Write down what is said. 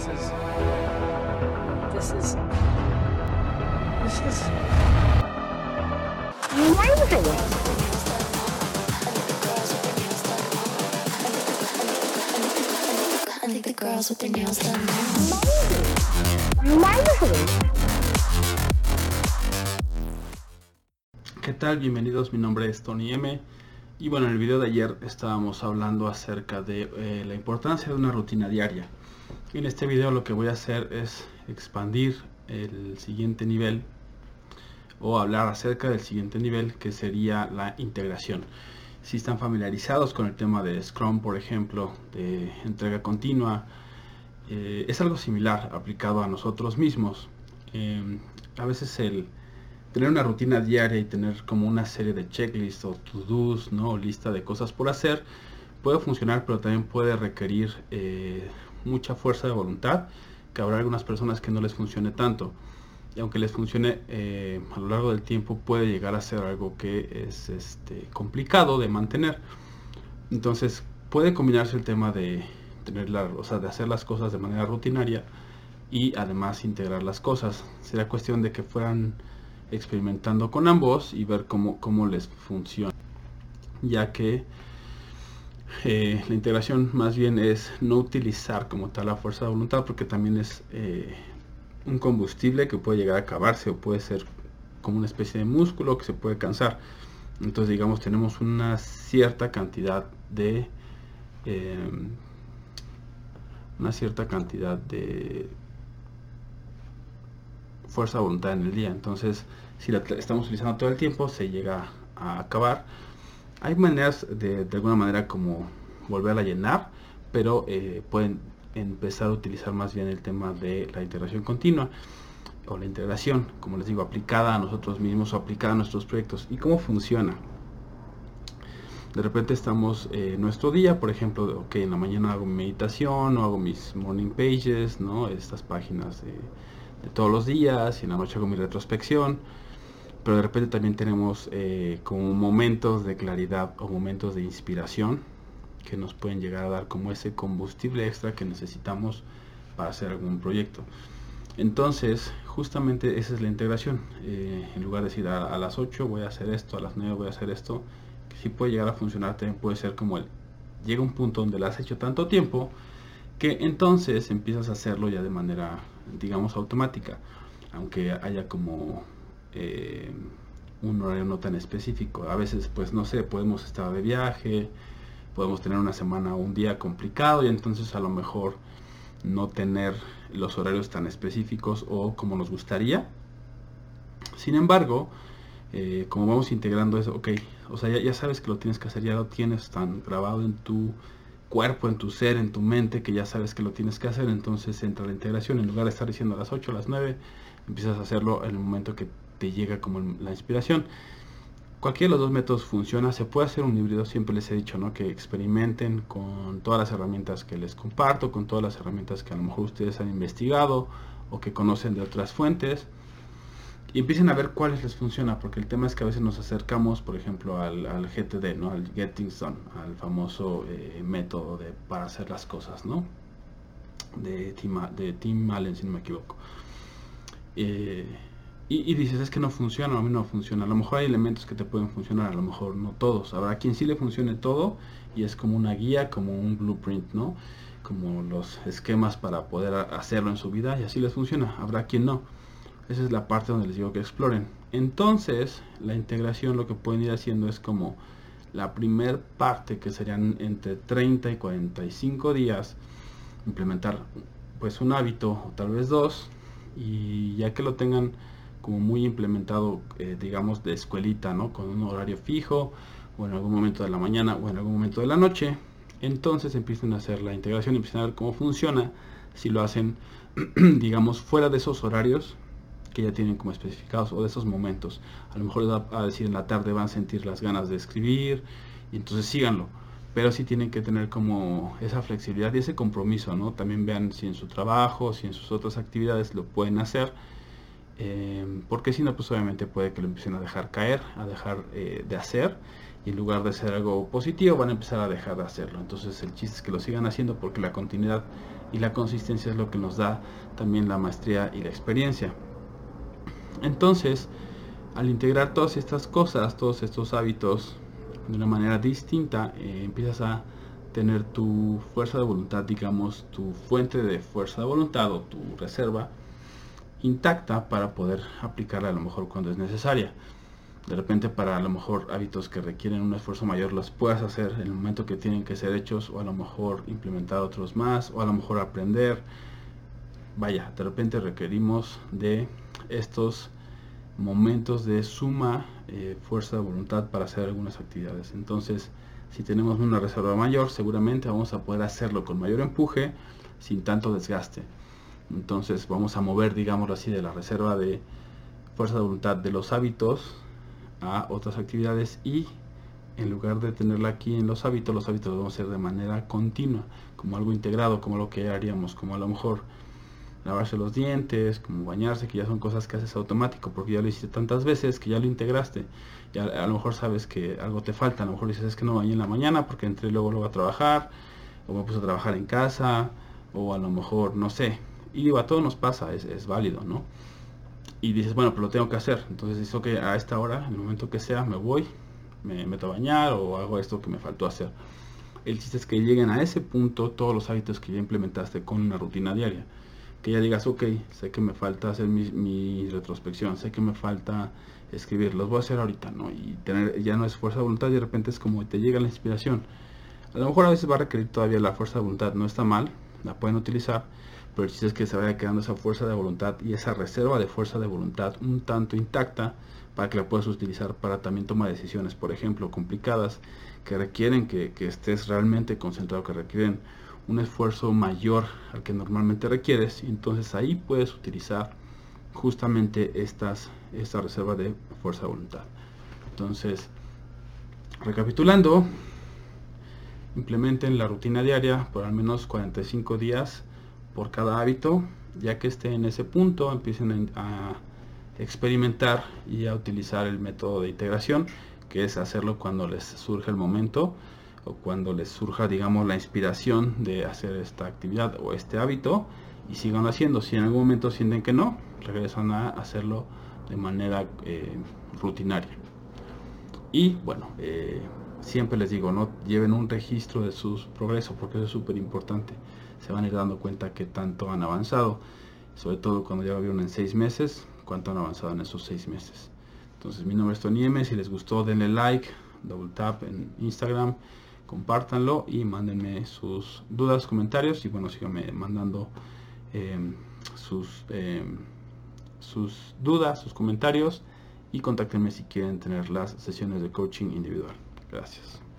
This is. This is. This is. I think the girls with their nails done. ¿Qué tal? Bienvenidos, mi nombre es Tony M. Y bueno, en el video de ayer estábamos hablando acerca de eh, la importancia de una rutina diaria. En este video lo que voy a hacer es expandir el siguiente nivel o hablar acerca del siguiente nivel que sería la integración. Si están familiarizados con el tema de Scrum, por ejemplo, de entrega continua, eh, es algo similar aplicado a nosotros mismos. Eh, a veces el tener una rutina diaria y tener como una serie de checklists o to-dos, ¿no? lista de cosas por hacer, puede funcionar, pero también puede requerir eh, mucha fuerza de voluntad, que habrá algunas personas que no les funcione tanto. Y aunque les funcione eh, a lo largo del tiempo, puede llegar a ser algo que es este, complicado de mantener. Entonces, puede combinarse el tema de tener la, o de hacer las cosas de manera rutinaria y además integrar las cosas. Será cuestión de que fueran experimentando con ambos y ver cómo, cómo les funciona. Ya que eh, la integración más bien es no utilizar como tal la fuerza de voluntad porque también es eh, un combustible que puede llegar a acabarse o puede ser como una especie de músculo que se puede cansar. Entonces digamos tenemos una cierta cantidad de eh, una cierta cantidad de fuerza de voluntad en el día. Entonces, si la estamos utilizando todo el tiempo, se llega a acabar. Hay maneras de, de alguna manera como volverla a llenar, pero eh, pueden empezar a utilizar más bien el tema de la integración continua o la integración, como les digo, aplicada a nosotros mismos o aplicada a nuestros proyectos. ¿Y cómo funciona? De repente estamos en eh, nuestro día, por ejemplo, ok, en la mañana hago mi meditación o hago mis morning pages, ¿no? Estas páginas de todos los días y en la noche hago mi retrospección. Pero de repente también tenemos eh, como momentos de claridad o momentos de inspiración que nos pueden llegar a dar como ese combustible extra que necesitamos para hacer algún proyecto. Entonces, justamente esa es la integración. Eh, en lugar de decir a, las 8 voy a hacer esto, a las 9 voy a hacer esto, que si puede llegar a funcionar, también puede ser como el... Llega un punto donde lo has hecho tanto tiempo que entonces empiezas a hacerlo ya de manera digamos, automática, aunque haya como eh, un horario no tan específico. A veces, pues no sé, podemos estar de viaje, podemos tener una semana o un día complicado y entonces a lo mejor no tener los horarios tan específicos o como nos gustaría. Sin embargo, eh, como vamos integrando eso, ok, o sea, ya, ya, sabes que lo tienes que hacer, ya lo tienes tan grabado en tu cuerpo, en tu ser, en tu mente, que ya sabes que lo tienes que hacer, entonces entra la integración, en lugar de estar diciendo a las 8, a las 9, empiezas a hacerlo en el momento que te llega como la inspiración. Cualquiera de los dos métodos funciona, se puede hacer un híbrido, siempre les he dicho, ¿no? Que experimenten con todas las herramientas que les comparto, con todas las herramientas que a lo mejor ustedes han investigado o que conocen de otras fuentes y empiecen a ver cuáles les funciona, porque el tema es que a veces nos acercamos, por ejemplo, al, GTD, ¿no? al Getting Done, al famoso eh, método de, para hacer las cosas, ¿no? de, Tim, de Tim Allen, si no me equivoco. Eh, y, dices, es que no funciona, a mí no funciona. A lo mejor hay elementos que te pueden funcionar, a lo mejor no todos. Habrá quien sí le funcione todo y es como una guía, como un blueprint, ¿no? Como los esquemas para poder hacerlo en su vida y así les funciona. Habrá quien no. Esa es la parte donde les digo que exploren. Entonces, la integración lo que pueden ir haciendo es como la primer parte, que serían entre 30 y 45 días, implementar pues un hábito o tal vez dos, y ya que lo tengan como muy implementado, eh, digamos, de escuelita, ¿no? Con un horario fijo, o en algún momento de la mañana, o en algún momento de la noche, entonces empiezan a hacer la integración, empiezan a ver cómo funciona, si lo hacen, digamos, fuera de esos horarios, que ya tienen como especificados o de esos momentos. A lo mejor les va a decir en la tarde van a sentir las ganas de escribir y entonces síganlo. Pero sí tienen que tener como esa flexibilidad y ese compromiso, ¿no? También vean si en su trabajo, si en sus otras actividades lo pueden hacer. Eh, porque si no, pues obviamente puede que lo empiecen a dejar caer, a dejar eh, de hacer. y en lugar de ser algo positivo van a empezar a dejar de hacerlo. Entonces el chiste es que lo sigan haciendo porque la continuidad y la consistencia es lo que nos da también la maestría y la experiencia. Entonces, al integrar todas estas cosas, todos estos hábitos de una manera distinta, eh, empiezas a tener tu fuerza de voluntad, digamos, tu fuente de fuerza de voluntad o tu reserva intacta para poder aplicarla a lo mejor cuando es necesaria. De repente para a lo mejor hábitos que requieren un esfuerzo mayor los puedas hacer en el momento que tienen que ser hechos o a lo mejor implementar otros más o a lo mejor aprender. Vaya, de repente requerimos de estos momentos de suma eh, fuerza de voluntad para hacer algunas actividades. Entonces, si tenemos una reserva mayor, seguramente vamos a poder hacerlo con mayor empuje, sin tanto desgaste. Entonces vamos a mover, digámoslo así, de la reserva de fuerza de voluntad de los hábitos a otras actividades y en lugar de tenerla aquí en los hábitos, los hábitos los vamos a hacer de manera continua, como algo integrado, como lo que haríamos, como a lo mejor lavarse los dientes, como bañarse, que ya son cosas que haces automático, porque ya lo hiciste tantas veces que ya lo integraste. Y a, lo mejor sabes que algo te falta, a lo mejor dices es que no bañé en la mañana porque entré luego luego a trabajar, o me puse a trabajar en casa, o a lo mejor, no sé. Y digo, a todos nos pasa, es, válido, ¿no? Y dices, bueno, pero lo tengo que hacer. Entonces dices, que a esta hora, en el momento que sea, me voy, me meto a bañar o hago esto que me faltó hacer. El chiste es que lleguen a ese punto todos los hábitos que ya implementaste con una rutina diaria que ya digas, ok, sé que me falta hacer mi, retrospección, sé que me falta escribir, los voy a hacer ahorita, ¿no? Y tener, ya no es fuerza de voluntad y de repente es como te llega la inspiración. A lo mejor a veces va a requerir todavía la fuerza de voluntad, no está mal, la pueden utilizar, pero el chiste es que se vaya quedando esa fuerza de voluntad y esa reserva de fuerza de voluntad un tanto intacta para que la puedas utilizar para también tomar decisiones, por ejemplo, complicadas, que requieren que, que estés realmente concentrado, que requieren un esfuerzo mayor al que normalmente requieres entonces ahí puedes utilizar justamente estas esta reserva de fuerza de voluntad. Entonces recapitulando implementen la rutina diaria por al menos 45 días por cada hábito ya que esté en ese punto empiecen a experimentar y a utilizar el método de integración que es hacerlo cuando les surge el momento o cuando les surja, digamos, la inspiración de hacer esta actividad o este hábito y sigan haciendo. Si en algún momento sienten que no, regresan a hacerlo de manera eh, rutinaria. Y bueno, eh, siempre les digo, no lleven un registro de sus progresos porque eso es súper importante. Se van a ir dando cuenta que tanto han avanzado, sobre todo cuando ya lo vieron en seis meses, cuánto han avanzado en esos seis meses. Entonces mi nombre es Tony M, si les gustó denle like, double tap en Instagram compártanlo y mándenme sus dudas, comentarios y bueno, síganme mandando em, sus, em, sus dudas, sus comentarios y contáctenme si quieren tener las sesiones de coaching individual. Gracias.